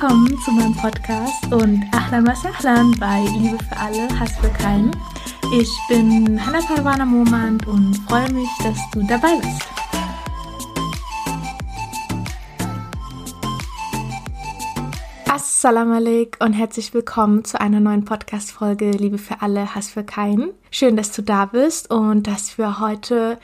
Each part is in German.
Willkommen zu meinem Podcast und Ahlan was Ahlan bei Liebe für alle, Hass für keinen. Ich bin Hannah Parwana Momand und freue mich, dass du dabei bist. Assalamu alaikum und herzlich willkommen zu einer neuen Podcast-Folge Liebe für alle, Hass für keinen. Schön, dass du da bist und dass wir heute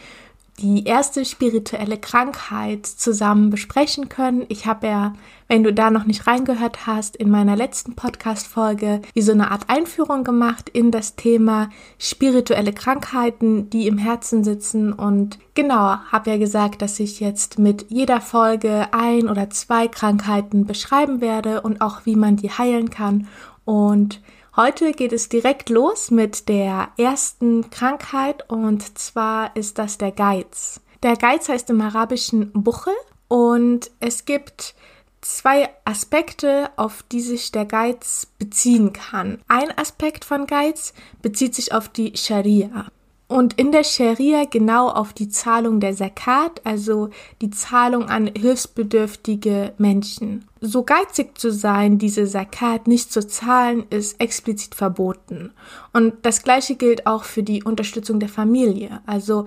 die erste spirituelle Krankheit zusammen besprechen können. Ich habe ja, wenn du da noch nicht reingehört hast, in meiner letzten Podcast-Folge wie so eine Art Einführung gemacht in das Thema spirituelle Krankheiten, die im Herzen sitzen. Und genau, habe ja gesagt, dass ich jetzt mit jeder Folge ein oder zwei Krankheiten beschreiben werde und auch wie man die heilen kann. Und Heute geht es direkt los mit der ersten Krankheit und zwar ist das der Geiz. Der Geiz heißt im Arabischen Buchel und es gibt zwei Aspekte, auf die sich der Geiz beziehen kann. Ein Aspekt von Geiz bezieht sich auf die Scharia. Und in der Scharia genau auf die Zahlung der Zakat, also die Zahlung an hilfsbedürftige Menschen. So geizig zu sein, diese Zakat nicht zu zahlen, ist explizit verboten. Und das gleiche gilt auch für die Unterstützung der Familie. Also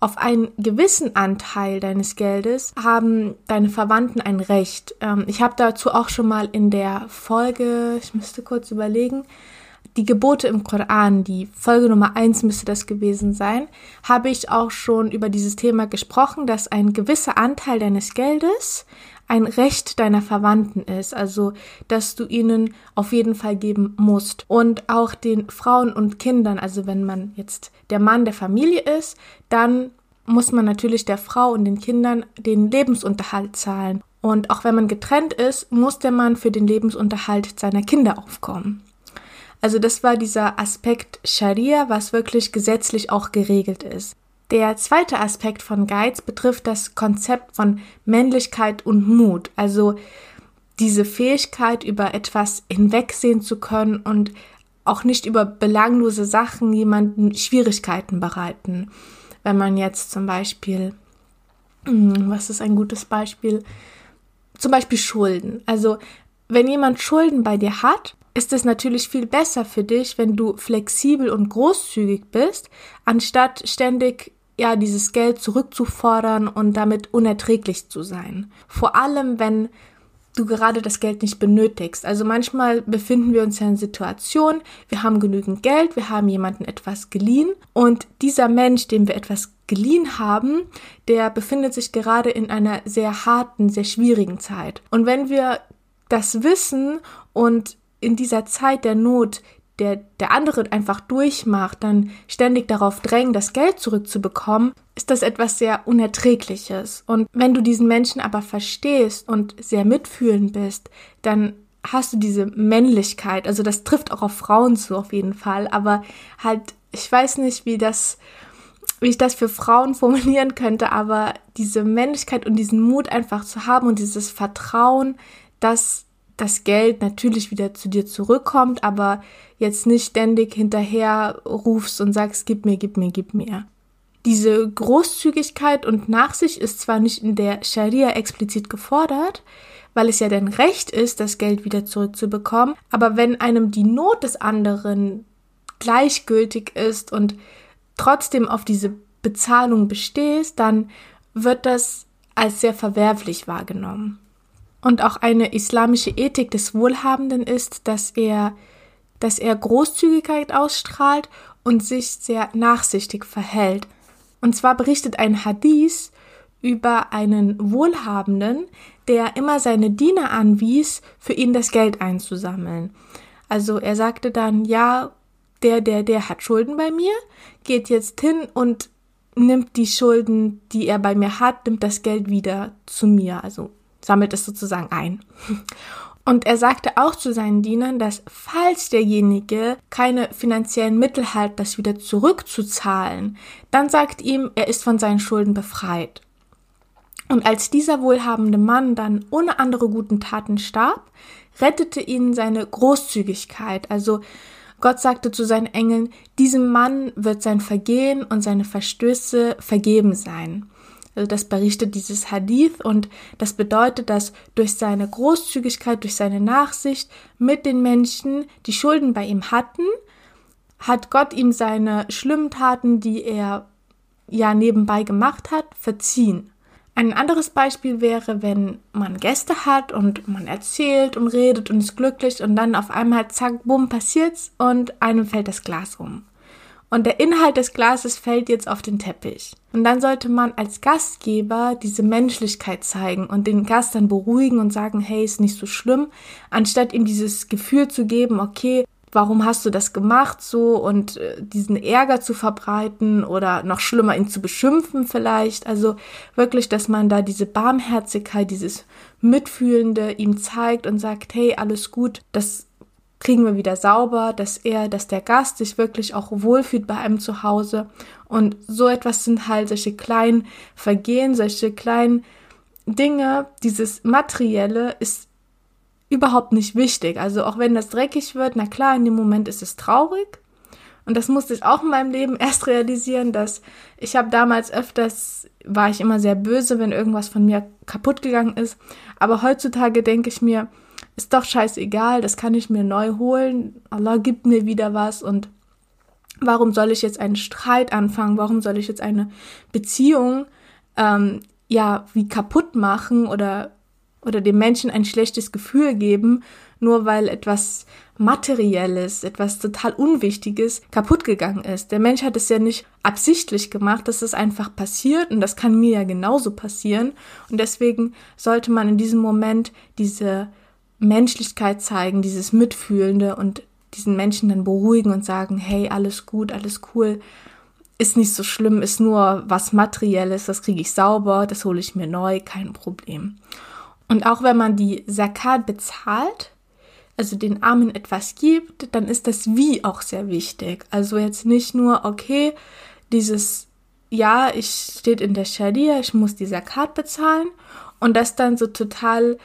auf einen gewissen Anteil deines Geldes haben deine Verwandten ein Recht. Ähm, ich habe dazu auch schon mal in der Folge, ich müsste kurz überlegen, die Gebote im Koran, die Folge Nummer eins müsste das gewesen sein, habe ich auch schon über dieses Thema gesprochen, dass ein gewisser Anteil deines Geldes ein Recht deiner Verwandten ist, also dass du ihnen auf jeden Fall geben musst. Und auch den Frauen und Kindern, also wenn man jetzt der Mann der Familie ist, dann muss man natürlich der Frau und den Kindern den Lebensunterhalt zahlen. Und auch wenn man getrennt ist, muss der Mann für den Lebensunterhalt seiner Kinder aufkommen. Also das war dieser Aspekt Scharia, was wirklich gesetzlich auch geregelt ist. Der zweite Aspekt von Geiz betrifft das Konzept von Männlichkeit und Mut, also diese Fähigkeit, über etwas hinwegsehen zu können und auch nicht über belanglose Sachen jemanden Schwierigkeiten bereiten. Wenn man jetzt zum Beispiel, hm, was ist ein gutes Beispiel? Zum Beispiel Schulden. Also wenn jemand Schulden bei dir hat ist es natürlich viel besser für dich, wenn du flexibel und großzügig bist, anstatt ständig ja dieses Geld zurückzufordern und damit unerträglich zu sein. Vor allem, wenn du gerade das Geld nicht benötigst. Also manchmal befinden wir uns ja in Situationen, wir haben genügend Geld, wir haben jemanden etwas geliehen und dieser Mensch, dem wir etwas geliehen haben, der befindet sich gerade in einer sehr harten, sehr schwierigen Zeit. Und wenn wir das wissen und in dieser Zeit der Not der, der andere einfach durchmacht, dann ständig darauf drängen, das Geld zurückzubekommen, ist das etwas sehr Unerträgliches. Und wenn du diesen Menschen aber verstehst und sehr mitfühlend bist, dann hast du diese Männlichkeit, also das trifft auch auf Frauen zu auf jeden Fall, aber halt, ich weiß nicht, wie das, wie ich das für Frauen formulieren könnte, aber diese Männlichkeit und diesen Mut einfach zu haben und dieses Vertrauen, dass das Geld natürlich wieder zu dir zurückkommt, aber jetzt nicht ständig hinterher rufst und sagst, gib mir, gib mir, gib mir. Diese Großzügigkeit und Nachsicht ist zwar nicht in der Scharia explizit gefordert, weil es ja dein Recht ist, das Geld wieder zurückzubekommen, aber wenn einem die Not des anderen gleichgültig ist und trotzdem auf diese Bezahlung bestehst, dann wird das als sehr verwerflich wahrgenommen. Und auch eine islamische Ethik des Wohlhabenden ist, dass er, dass er Großzügigkeit ausstrahlt und sich sehr nachsichtig verhält. Und zwar berichtet ein Hadith über einen Wohlhabenden, der immer seine Diener anwies, für ihn das Geld einzusammeln. Also er sagte dann, ja, der, der, der hat Schulden bei mir, geht jetzt hin und nimmt die Schulden, die er bei mir hat, nimmt das Geld wieder zu mir, also sammelt es sozusagen ein. Und er sagte auch zu seinen Dienern, dass falls derjenige keine finanziellen Mittel hat, das wieder zurückzuzahlen, dann sagt ihm, er ist von seinen Schulden befreit. Und als dieser wohlhabende Mann dann ohne andere guten Taten starb, rettete ihn seine Großzügigkeit. Also Gott sagte zu seinen Engeln, diesem Mann wird sein Vergehen und seine Verstöße vergeben sein. Also das berichtet dieses Hadith und das bedeutet, dass durch seine Großzügigkeit, durch seine Nachsicht mit den Menschen, die Schulden bei ihm hatten, hat Gott ihm seine schlimmen Taten, die er ja nebenbei gemacht hat, verziehen. Ein anderes Beispiel wäre, wenn man Gäste hat und man erzählt und redet und ist glücklich und dann auf einmal zack, bumm, passiert's und einem fällt das Glas um. Und der Inhalt des Glases fällt jetzt auf den Teppich. Und dann sollte man als Gastgeber diese Menschlichkeit zeigen und den Gast dann beruhigen und sagen, hey, ist nicht so schlimm, anstatt ihm dieses Gefühl zu geben, okay, warum hast du das gemacht so und äh, diesen Ärger zu verbreiten oder noch schlimmer ihn zu beschimpfen vielleicht. Also wirklich, dass man da diese Barmherzigkeit, dieses Mitfühlende ihm zeigt und sagt, hey, alles gut, das kriegen wir wieder sauber, dass er, dass der Gast sich wirklich auch wohlfühlt bei einem zu Hause. Und so etwas sind halt solche kleinen Vergehen, solche kleinen Dinge, dieses Materielle ist überhaupt nicht wichtig. Also auch wenn das dreckig wird, na klar, in dem Moment ist es traurig. Und das musste ich auch in meinem Leben erst realisieren, dass ich habe damals öfters, war ich immer sehr böse, wenn irgendwas von mir kaputt gegangen ist. Aber heutzutage denke ich mir, ist doch scheißegal, das kann ich mir neu holen. Allah gibt mir wieder was und warum soll ich jetzt einen Streit anfangen? Warum soll ich jetzt eine Beziehung ähm, ja wie kaputt machen oder oder dem Menschen ein schlechtes Gefühl geben, nur weil etwas Materielles, etwas total Unwichtiges kaputt gegangen ist. Der Mensch hat es ja nicht absichtlich gemacht, das ist einfach passiert und das kann mir ja genauso passieren. Und deswegen sollte man in diesem Moment diese Menschlichkeit zeigen, dieses Mitfühlende und diesen Menschen dann beruhigen und sagen, hey, alles gut, alles cool, ist nicht so schlimm, ist nur was Materielles, das kriege ich sauber, das hole ich mir neu, kein Problem. Und auch wenn man die Zakat bezahlt, also den Armen etwas gibt, dann ist das Wie auch sehr wichtig. Also jetzt nicht nur, okay, dieses, ja, ich steht in der Scharia, ich muss die Zakat bezahlen und das dann so total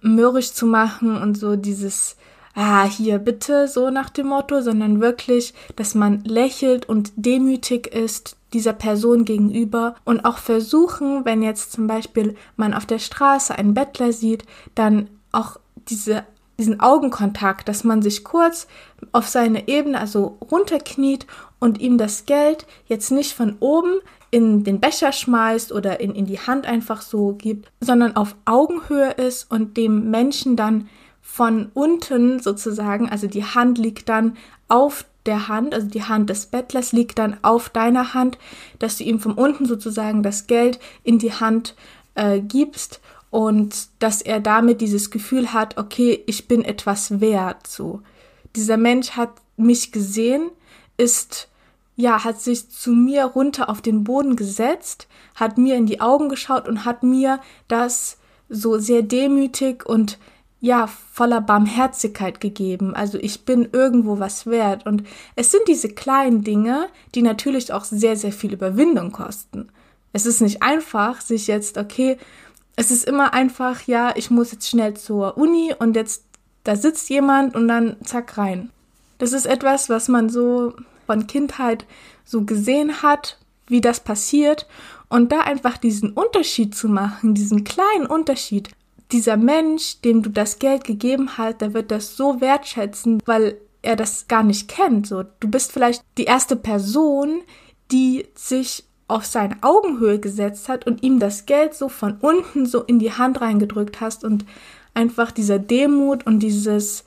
mürrisch zu machen und so dieses, ah, hier bitte, so nach dem Motto, sondern wirklich, dass man lächelt und demütig ist dieser Person gegenüber und auch versuchen, wenn jetzt zum Beispiel man auf der Straße einen Bettler sieht, dann auch diese diesen Augenkontakt, dass man sich kurz auf seine Ebene, also runterkniet und ihm das Geld jetzt nicht von oben in den Becher schmeißt oder in, in die Hand einfach so gibt, sondern auf Augenhöhe ist und dem Menschen dann von unten sozusagen, also die Hand liegt dann auf der Hand, also die Hand des Bettlers liegt dann auf deiner Hand, dass du ihm von unten sozusagen das Geld in die Hand äh, gibst und dass er damit dieses Gefühl hat, okay, ich bin etwas wert, so. Dieser Mensch hat mich gesehen, ist, ja, hat sich zu mir runter auf den Boden gesetzt, hat mir in die Augen geschaut und hat mir das so sehr demütig und ja, voller Barmherzigkeit gegeben. Also ich bin irgendwo was wert. Und es sind diese kleinen Dinge, die natürlich auch sehr, sehr viel Überwindung kosten. Es ist nicht einfach, sich jetzt, okay, es ist immer einfach, ja, ich muss jetzt schnell zur Uni und jetzt, da sitzt jemand und dann zack rein. Das ist etwas, was man so von Kindheit so gesehen hat, wie das passiert. Und da einfach diesen Unterschied zu machen, diesen kleinen Unterschied, dieser Mensch, dem du das Geld gegeben hast, der wird das so wertschätzen, weil er das gar nicht kennt. So, du bist vielleicht die erste Person, die sich auf seine Augenhöhe gesetzt hat und ihm das Geld so von unten so in die Hand reingedrückt hast und einfach dieser Demut und dieses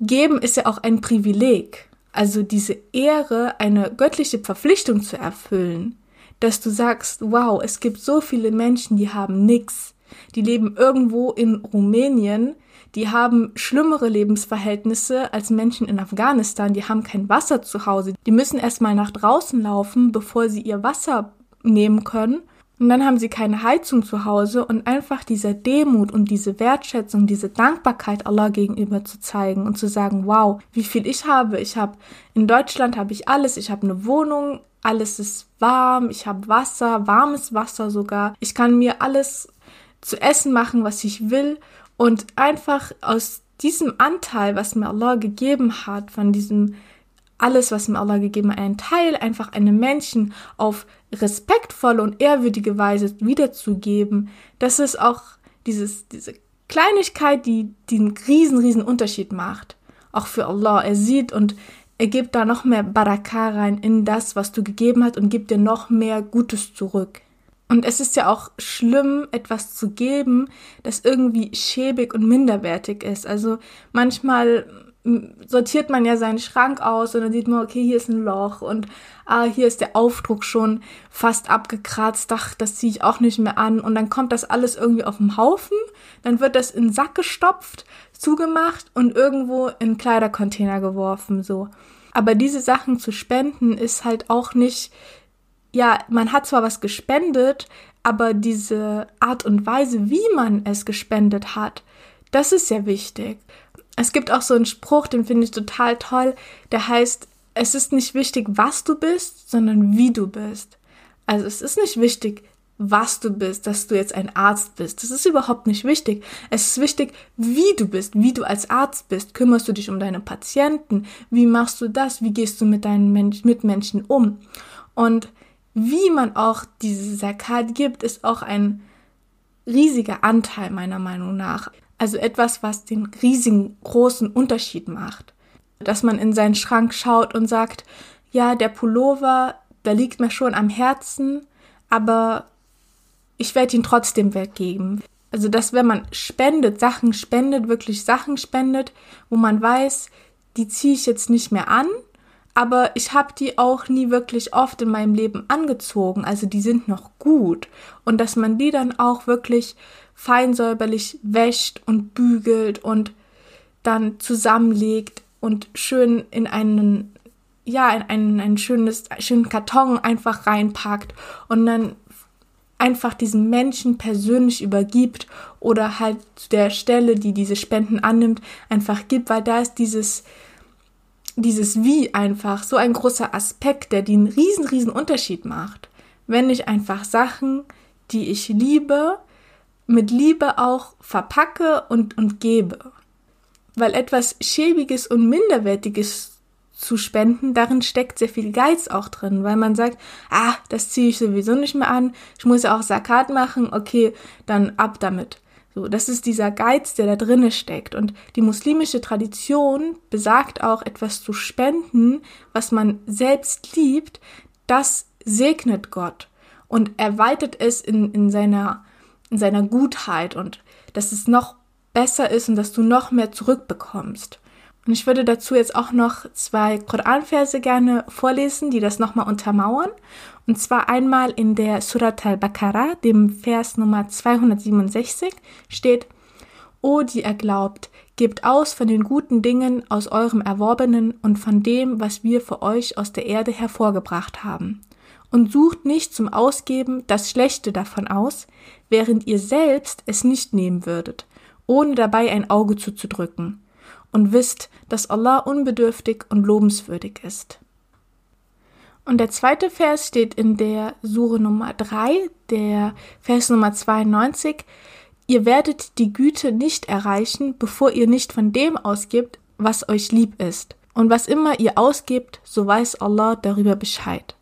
Geben ist ja auch ein Privileg. Also diese Ehre, eine göttliche Verpflichtung zu erfüllen, dass du sagst, wow, es gibt so viele Menschen, die haben nichts die leben irgendwo in Rumänien, die haben schlimmere Lebensverhältnisse als Menschen in Afghanistan, die haben kein Wasser zu Hause, die müssen erstmal nach draußen laufen, bevor sie ihr Wasser nehmen können. Und dann haben sie keine Heizung zu Hause und einfach dieser Demut und diese Wertschätzung, diese Dankbarkeit Allah gegenüber zu zeigen und zu sagen, wow, wie viel ich habe. Ich habe in Deutschland habe ich alles. Ich habe eine Wohnung, alles ist warm, ich habe Wasser, warmes Wasser sogar. Ich kann mir alles zu essen machen, was ich will und einfach aus diesem Anteil, was mir Allah gegeben hat, von diesem alles, was mir Allah gegeben hat, einen Teil einfach einem Menschen auf respektvolle und ehrwürdige Weise wiederzugeben, das ist auch dieses, diese Kleinigkeit, die, einen riesen, riesen Unterschied macht. Auch für Allah. Er sieht und er gibt da noch mehr Baraka rein in das, was du gegeben hast und gibt dir noch mehr Gutes zurück. Und es ist ja auch schlimm, etwas zu geben, das irgendwie schäbig und minderwertig ist. Also manchmal sortiert man ja seinen Schrank aus und dann sieht man, okay, hier ist ein Loch und ah, hier ist der Aufdruck schon fast abgekratzt, ach, das ziehe ich auch nicht mehr an und dann kommt das alles irgendwie auf den Haufen, dann wird das in den Sack gestopft, zugemacht und irgendwo in Kleidercontainer geworfen, so. Aber diese Sachen zu spenden ist halt auch nicht, ja, man hat zwar was gespendet, aber diese Art und Weise, wie man es gespendet hat, das ist sehr wichtig. Es gibt auch so einen Spruch, den finde ich total toll, der heißt, es ist nicht wichtig, was du bist, sondern wie du bist. Also es ist nicht wichtig, was du bist, dass du jetzt ein Arzt bist. Das ist überhaupt nicht wichtig. Es ist wichtig, wie du bist, wie du als Arzt bist. Kümmerst du dich um deine Patienten? Wie machst du das? Wie gehst du mit deinen Mensch Mitmenschen um? Und wie man auch diese Zakat gibt, ist auch ein riesiger Anteil meiner Meinung nach. Also etwas, was den riesigen großen Unterschied macht. Dass man in seinen Schrank schaut und sagt, ja, der Pullover, da liegt mir schon am Herzen, aber ich werde ihn trotzdem weggeben. Also, dass wenn man spendet, Sachen spendet, wirklich Sachen spendet, wo man weiß, die ziehe ich jetzt nicht mehr an, aber ich habe die auch nie wirklich oft in meinem Leben angezogen, also die sind noch gut. Und dass man die dann auch wirklich feinsäuberlich wäscht und bügelt und dann zusammenlegt und schön in einen, ja, in einen, ein schönes, schönen Karton einfach reinpackt und dann einfach diesen Menschen persönlich übergibt oder halt zu der Stelle, die diese Spenden annimmt, einfach gibt, weil da ist dieses, dieses Wie einfach so ein großer Aspekt, der den riesen, riesen Unterschied macht. Wenn ich einfach Sachen, die ich liebe, mit Liebe auch verpacke und, und gebe. Weil etwas Schäbiges und Minderwertiges zu spenden, darin steckt sehr viel Geiz auch drin, weil man sagt, ah, das ziehe ich sowieso nicht mehr an, ich muss ja auch Sakat machen, okay, dann ab damit. So, das ist dieser Geiz, der da drinne steckt. Und die muslimische Tradition besagt auch, etwas zu spenden, was man selbst liebt, das segnet Gott und erweitert es in, in seiner in seiner Gutheit und dass es noch besser ist und dass du noch mehr zurückbekommst. Und ich würde dazu jetzt auch noch zwei Koranverse gerne vorlesen, die das nochmal untermauern. Und zwar einmal in der Surat al-Baqarah, dem Vers Nummer 267, steht, O, die ihr glaubt, gebt aus von den guten Dingen aus eurem Erworbenen und von dem, was wir für euch aus der Erde hervorgebracht haben und sucht nicht zum Ausgeben das Schlechte davon aus, während ihr selbst es nicht nehmen würdet, ohne dabei ein Auge zuzudrücken, und wisst, dass Allah unbedürftig und lobenswürdig ist. Und der zweite Vers steht in der Sure Nummer 3, der Vers Nummer 92. Ihr werdet die Güte nicht erreichen, bevor ihr nicht von dem ausgibt, was euch lieb ist. Und was immer ihr ausgibt, so weiß Allah darüber Bescheid.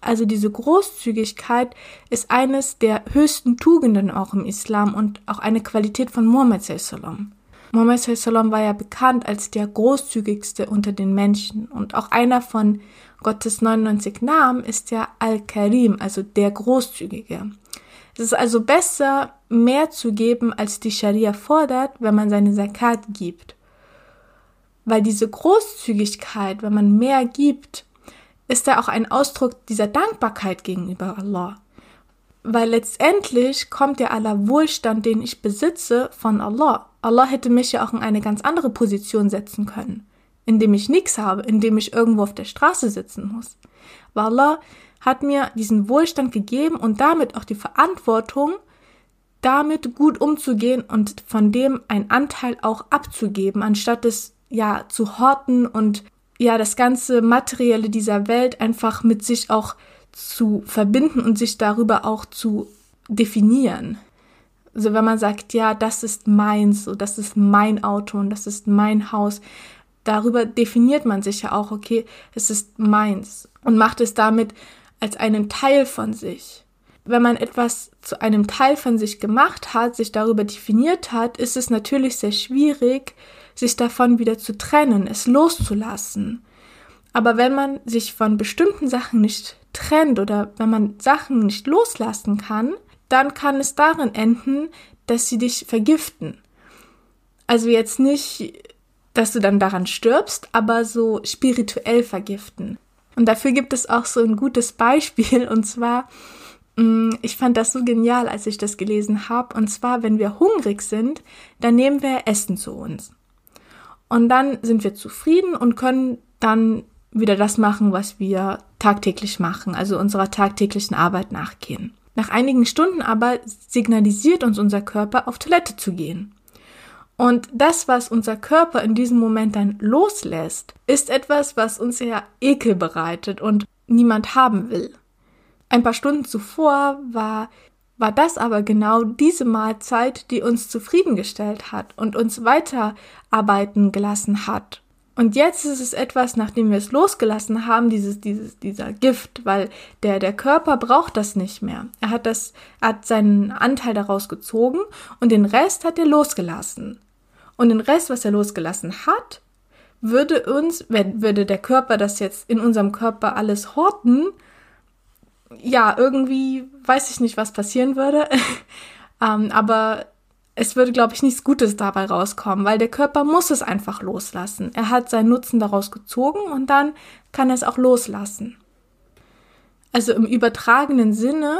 Also diese Großzügigkeit ist eines der höchsten Tugenden auch im Islam und auch eine Qualität von Muhammad sallam. Muhammad sallam war ja bekannt als der großzügigste unter den Menschen und auch einer von Gottes 99 Namen ist ja Al-Karim, also der Großzügige. Es ist also besser, mehr zu geben, als die Scharia fordert, wenn man seine Zakat gibt. Weil diese Großzügigkeit, wenn man mehr gibt, ist da auch ein Ausdruck dieser Dankbarkeit gegenüber Allah. Weil letztendlich kommt ja aller Wohlstand, den ich besitze, von Allah. Allah hätte mich ja auch in eine ganz andere Position setzen können, indem ich nichts habe, indem ich irgendwo auf der Straße sitzen muss. Weil Allah hat mir diesen Wohlstand gegeben und damit auch die Verantwortung, damit gut umzugehen und von dem einen Anteil auch abzugeben, anstatt es ja zu horten und ja das ganze Materielle dieser Welt einfach mit sich auch zu verbinden und sich darüber auch zu definieren. Also wenn man sagt, ja, das ist meins, so das ist mein Auto und das ist mein Haus, darüber definiert man sich ja auch, okay, es ist meins und macht es damit als einen Teil von sich. Wenn man etwas zu einem Teil von sich gemacht hat, sich darüber definiert hat, ist es natürlich sehr schwierig, sich davon wieder zu trennen, es loszulassen. Aber wenn man sich von bestimmten Sachen nicht trennt oder wenn man Sachen nicht loslassen kann, dann kann es darin enden, dass sie dich vergiften. Also jetzt nicht, dass du dann daran stirbst, aber so spirituell vergiften. Und dafür gibt es auch so ein gutes Beispiel und zwar, mm, ich fand das so genial, als ich das gelesen habe. Und zwar, wenn wir hungrig sind, dann nehmen wir Essen zu uns. Und dann sind wir zufrieden und können dann wieder das machen, was wir tagtäglich machen, also unserer tagtäglichen Arbeit nachgehen. Nach einigen Stunden aber signalisiert uns unser Körper, auf Toilette zu gehen. Und das, was unser Körper in diesem Moment dann loslässt, ist etwas, was uns ja Ekel bereitet und niemand haben will. Ein paar Stunden zuvor war, war das aber genau diese Mahlzeit, die uns zufriedengestellt hat und uns weiterarbeiten gelassen hat und jetzt ist es etwas, nachdem wir es losgelassen haben, dieses, dieses, dieser Gift, weil der, der Körper braucht das nicht mehr. Er hat das, hat seinen Anteil daraus gezogen und den Rest hat er losgelassen. Und den Rest, was er losgelassen hat, würde uns, wenn, würde der Körper das jetzt in unserem Körper alles horten, ja, irgendwie weiß ich nicht, was passieren würde. ähm, aber es würde, glaube ich, nichts Gutes dabei rauskommen, weil der Körper muss es einfach loslassen. Er hat seinen Nutzen daraus gezogen und dann kann er es auch loslassen. Also im übertragenen Sinne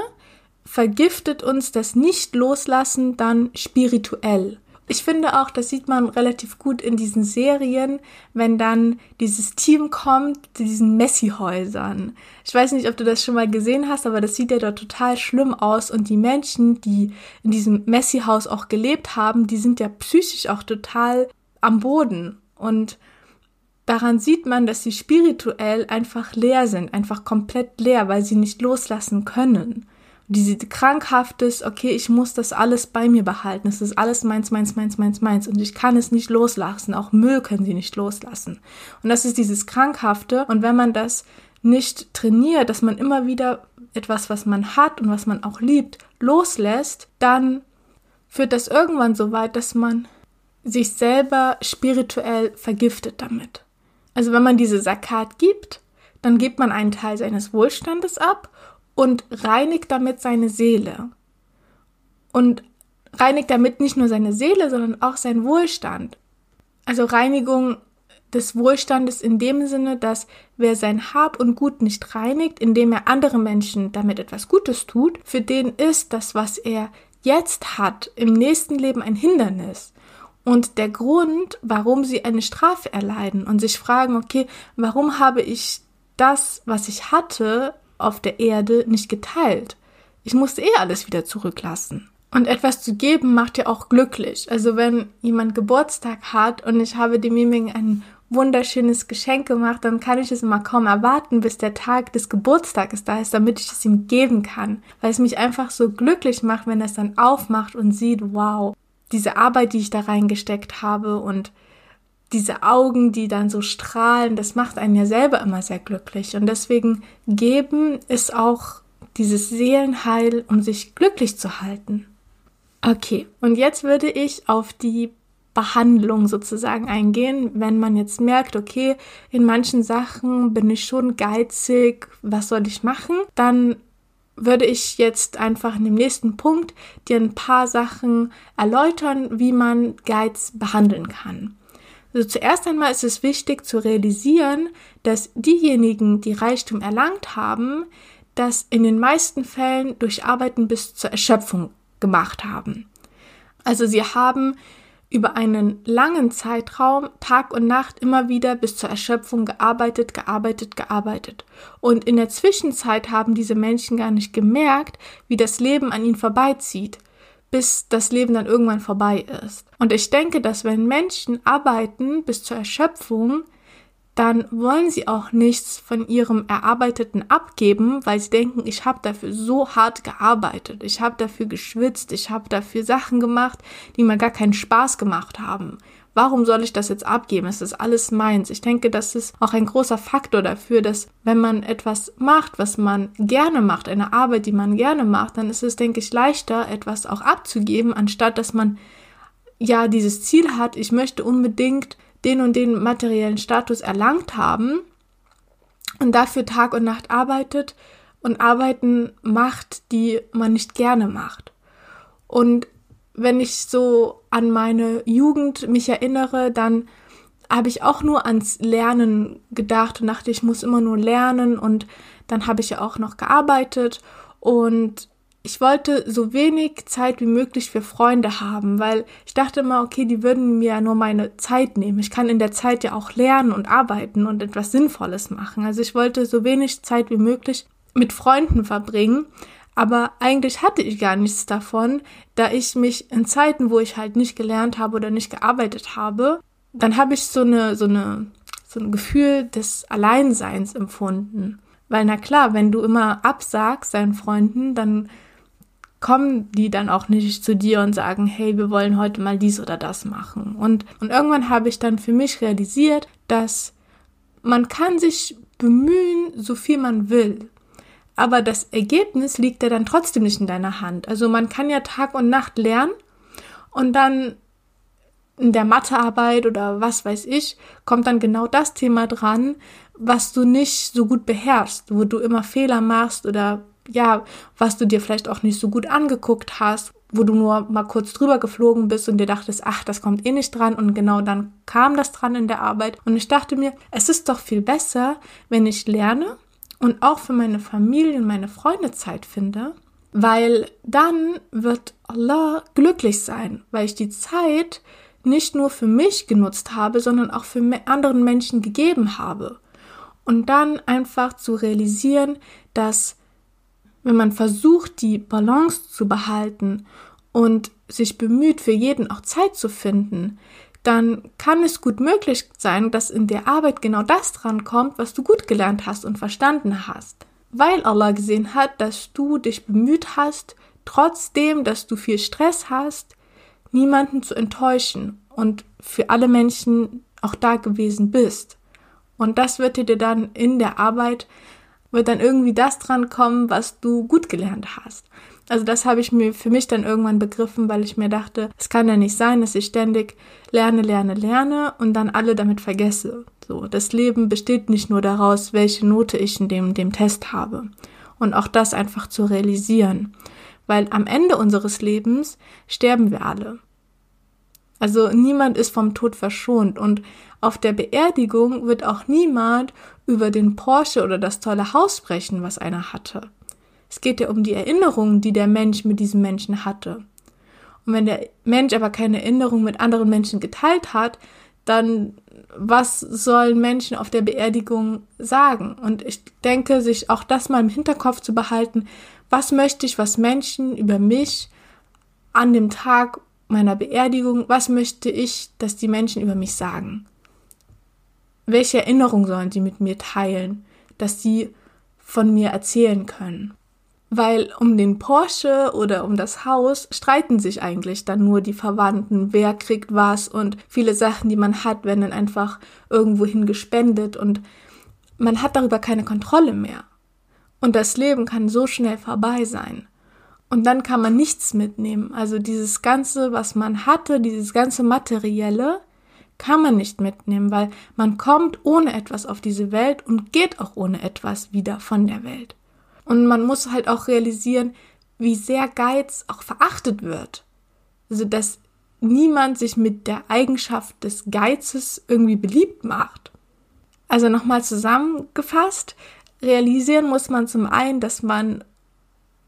vergiftet uns das Nicht-Loslassen dann spirituell. Ich finde auch, das sieht man relativ gut in diesen Serien, wenn dann dieses Team kommt, diesen Messi-Häusern. Ich weiß nicht, ob du das schon mal gesehen hast, aber das sieht ja dort total schlimm aus. Und die Menschen, die in diesem Messi-Haus auch gelebt haben, die sind ja psychisch auch total am Boden. Und daran sieht man, dass sie spirituell einfach leer sind, einfach komplett leer, weil sie nicht loslassen können diese krankhaftes, okay, ich muss das alles bei mir behalten. Es ist alles meins, meins, meins, meins, meins. Und ich kann es nicht loslassen. Auch Müll können sie nicht loslassen. Und das ist dieses Krankhafte. Und wenn man das nicht trainiert, dass man immer wieder etwas, was man hat und was man auch liebt, loslässt, dann führt das irgendwann so weit, dass man sich selber spirituell vergiftet damit. Also wenn man diese Sakat gibt, dann gibt man einen Teil seines Wohlstandes ab und reinigt damit seine Seele. Und reinigt damit nicht nur seine Seele, sondern auch seinen Wohlstand. Also Reinigung des Wohlstandes in dem Sinne, dass wer sein Hab und Gut nicht reinigt, indem er andere Menschen damit etwas Gutes tut, für den ist das, was er jetzt hat, im nächsten Leben ein Hindernis. Und der Grund, warum sie eine Strafe erleiden und sich fragen, okay, warum habe ich das, was ich hatte, auf der Erde nicht geteilt. Ich musste eh alles wieder zurücklassen. Und etwas zu geben macht ja auch glücklich. Also wenn jemand Geburtstag hat und ich habe demjenigen ein wunderschönes Geschenk gemacht, dann kann ich es immer kaum erwarten, bis der Tag des Geburtstages da ist, damit ich es ihm geben kann. Weil es mich einfach so glücklich macht, wenn er es dann aufmacht und sieht, wow, diese Arbeit, die ich da reingesteckt habe und diese Augen, die dann so strahlen, das macht einen ja selber immer sehr glücklich. Und deswegen geben ist auch dieses Seelenheil, um sich glücklich zu halten. Okay, und jetzt würde ich auf die Behandlung sozusagen eingehen, wenn man jetzt merkt, okay, in manchen Sachen bin ich schon geizig, was soll ich machen? Dann würde ich jetzt einfach in dem nächsten Punkt dir ein paar Sachen erläutern, wie man Geiz behandeln kann. Also zuerst einmal ist es wichtig zu realisieren, dass diejenigen, die Reichtum erlangt haben, das in den meisten Fällen durch Arbeiten bis zur Erschöpfung gemacht haben. Also sie haben über einen langen Zeitraum Tag und Nacht immer wieder bis zur Erschöpfung gearbeitet, gearbeitet, gearbeitet. Und in der Zwischenzeit haben diese Menschen gar nicht gemerkt, wie das Leben an ihnen vorbeizieht bis das Leben dann irgendwann vorbei ist. Und ich denke, dass wenn Menschen arbeiten bis zur Erschöpfung, dann wollen sie auch nichts von ihrem Erarbeiteten abgeben, weil sie denken, ich habe dafür so hart gearbeitet, ich habe dafür geschwitzt, ich habe dafür Sachen gemacht, die mir gar keinen Spaß gemacht haben. Warum soll ich das jetzt abgeben? Es ist alles meins. Ich denke, das ist auch ein großer Faktor dafür, dass wenn man etwas macht, was man gerne macht, eine Arbeit, die man gerne macht, dann ist es, denke ich, leichter, etwas auch abzugeben, anstatt dass man ja dieses Ziel hat, ich möchte unbedingt den und den materiellen Status erlangt haben und dafür Tag und Nacht arbeitet und Arbeiten macht, die man nicht gerne macht. Und wenn ich so an meine Jugend mich erinnere, dann habe ich auch nur ans Lernen gedacht und dachte, ich muss immer nur lernen und dann habe ich ja auch noch gearbeitet und ich wollte so wenig Zeit wie möglich für Freunde haben, weil ich dachte immer, okay, die würden mir ja nur meine Zeit nehmen. Ich kann in der Zeit ja auch lernen und arbeiten und etwas Sinnvolles machen. Also ich wollte so wenig Zeit wie möglich mit Freunden verbringen. Aber eigentlich hatte ich gar nichts davon, da ich mich in Zeiten, wo ich halt nicht gelernt habe oder nicht gearbeitet habe, dann habe ich so eine, so eine, so ein Gefühl des Alleinseins empfunden. Weil na klar, wenn du immer absagst deinen Freunden, dann kommen die dann auch nicht zu dir und sagen, hey, wir wollen heute mal dies oder das machen. Und, und irgendwann habe ich dann für mich realisiert, dass man kann sich bemühen, so viel man will. Aber das Ergebnis liegt ja dann trotzdem nicht in deiner Hand. Also man kann ja Tag und Nacht lernen und dann in der Mathearbeit oder was weiß ich, kommt dann genau das Thema dran, was du nicht so gut beherrschst, wo du immer Fehler machst oder ja, was du dir vielleicht auch nicht so gut angeguckt hast, wo du nur mal kurz drüber geflogen bist und dir dachtest, ach, das kommt eh nicht dran und genau dann kam das dran in der Arbeit und ich dachte mir, es ist doch viel besser, wenn ich lerne und auch für meine Familie und meine Freunde Zeit finde, weil dann wird Allah glücklich sein, weil ich die Zeit nicht nur für mich genutzt habe, sondern auch für anderen Menschen gegeben habe. Und dann einfach zu realisieren, dass wenn man versucht, die Balance zu behalten und sich bemüht, für jeden auch Zeit zu finden, dann kann es gut möglich sein, dass in der Arbeit genau das dran kommt, was du gut gelernt hast und verstanden hast. Weil Allah gesehen hat, dass du dich bemüht hast, trotzdem, dass du viel Stress hast, niemanden zu enttäuschen und für alle Menschen auch da gewesen bist. Und das wird dir dann in der Arbeit wird dann irgendwie das dran kommen, was du gut gelernt hast. Also das habe ich mir für mich dann irgendwann begriffen, weil ich mir dachte, es kann ja nicht sein, dass ich ständig lerne, lerne, lerne und dann alle damit vergesse. So, das Leben besteht nicht nur daraus, welche Note ich in dem, dem Test habe. Und auch das einfach zu realisieren. Weil am Ende unseres Lebens sterben wir alle. Also niemand ist vom Tod verschont und auf der Beerdigung wird auch niemand über den Porsche oder das tolle Haus sprechen, was einer hatte. Es geht ja um die Erinnerungen, die der Mensch mit diesem Menschen hatte. Und wenn der Mensch aber keine Erinnerung mit anderen Menschen geteilt hat, dann was sollen Menschen auf der Beerdigung sagen? Und ich denke, sich auch das mal im Hinterkopf zu behalten, was möchte ich, was Menschen über mich an dem Tag meiner Beerdigung, was möchte ich, dass die Menschen über mich sagen? Welche Erinnerung sollen sie mit mir teilen, dass sie von mir erzählen können? Weil um den Porsche oder um das Haus streiten sich eigentlich dann nur die Verwandten, wer kriegt was und viele Sachen, die man hat, werden dann einfach irgendwohin gespendet und man hat darüber keine Kontrolle mehr. Und das Leben kann so schnell vorbei sein. Und dann kann man nichts mitnehmen. Also dieses Ganze, was man hatte, dieses ganze Materielle, kann man nicht mitnehmen, weil man kommt ohne etwas auf diese Welt und geht auch ohne etwas wieder von der Welt. Und man muss halt auch realisieren, wie sehr Geiz auch verachtet wird. Also, dass niemand sich mit der Eigenschaft des Geizes irgendwie beliebt macht. Also nochmal zusammengefasst, realisieren muss man zum einen, dass man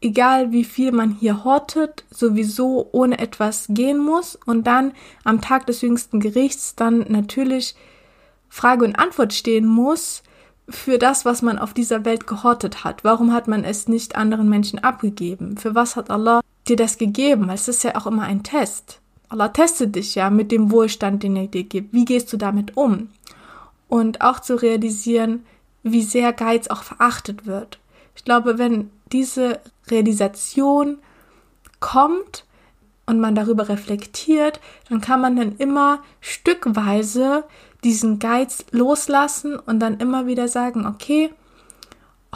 egal wie viel man hier hortet, sowieso ohne etwas gehen muss und dann am Tag des jüngsten Gerichts dann natürlich Frage und Antwort stehen muss für das, was man auf dieser Welt gehortet hat. Warum hat man es nicht anderen Menschen abgegeben? Für was hat Allah dir das gegeben? Weil es ist ja auch immer ein Test. Allah testet dich ja mit dem Wohlstand, den er dir gibt. Wie gehst du damit um? Und auch zu realisieren, wie sehr Geiz auch verachtet wird. Ich glaube, wenn diese Realisation kommt, und man darüber reflektiert, dann kann man dann immer stückweise diesen Geiz loslassen und dann immer wieder sagen, okay,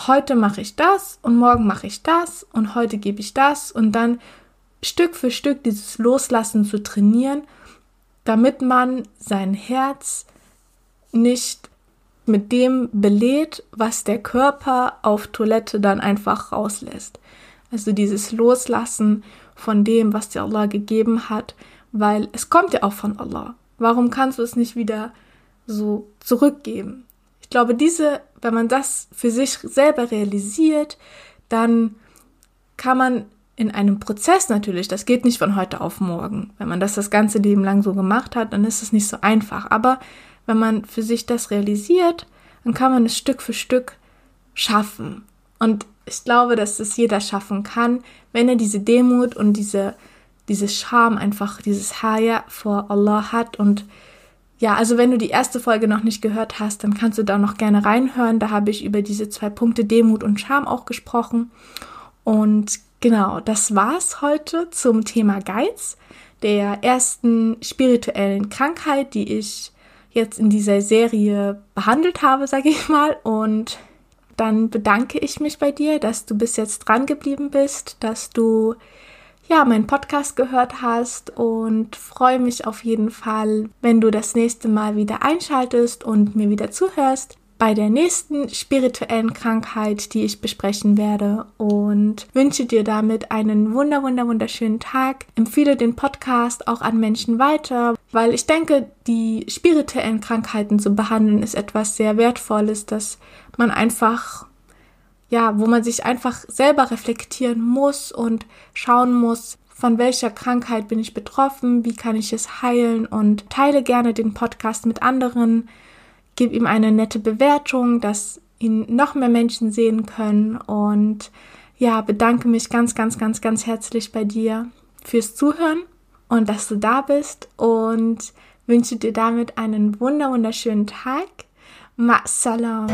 heute mache ich das und morgen mache ich das und heute gebe ich das und dann Stück für Stück dieses Loslassen zu trainieren, damit man sein Herz nicht mit dem belädt, was der Körper auf Toilette dann einfach rauslässt. Also dieses Loslassen von dem, was dir Allah gegeben hat, weil es kommt ja auch von Allah. Warum kannst du es nicht wieder so zurückgeben? Ich glaube, diese, wenn man das für sich selber realisiert, dann kann man in einem Prozess natürlich, das geht nicht von heute auf morgen. Wenn man das das ganze Leben lang so gemacht hat, dann ist es nicht so einfach. Aber wenn man für sich das realisiert, dann kann man es Stück für Stück schaffen. Und ich glaube, dass es jeder schaffen kann, wenn er diese Demut und diese, diese Scham, einfach dieses Haya vor Allah hat. Und ja, also wenn du die erste Folge noch nicht gehört hast, dann kannst du da noch gerne reinhören. Da habe ich über diese zwei Punkte Demut und Scham auch gesprochen. Und genau, das war's heute zum Thema Geiz, der ersten spirituellen Krankheit, die ich jetzt in dieser Serie behandelt habe, sage ich mal. Und dann bedanke ich mich bei dir, dass du bis jetzt dran geblieben bist, dass du ja meinen Podcast gehört hast und freue mich auf jeden Fall, wenn du das nächste Mal wieder einschaltest und mir wieder zuhörst bei der nächsten spirituellen Krankheit, die ich besprechen werde und wünsche dir damit einen wunder, wunder, wunderschönen Tag. Empfehle den Podcast auch an Menschen weiter, weil ich denke, die spirituellen Krankheiten zu behandeln ist etwas sehr Wertvolles, dass man einfach ja, wo man sich einfach selber reflektieren muss und schauen muss, von welcher Krankheit bin ich betroffen, wie kann ich es heilen und teile gerne den Podcast mit anderen gib ihm eine nette Bewertung, dass ihn noch mehr Menschen sehen können und ja, bedanke mich ganz, ganz, ganz, ganz herzlich bei dir fürs Zuhören und dass du da bist und wünsche dir damit einen wunder wunderschönen Tag. Ma salam.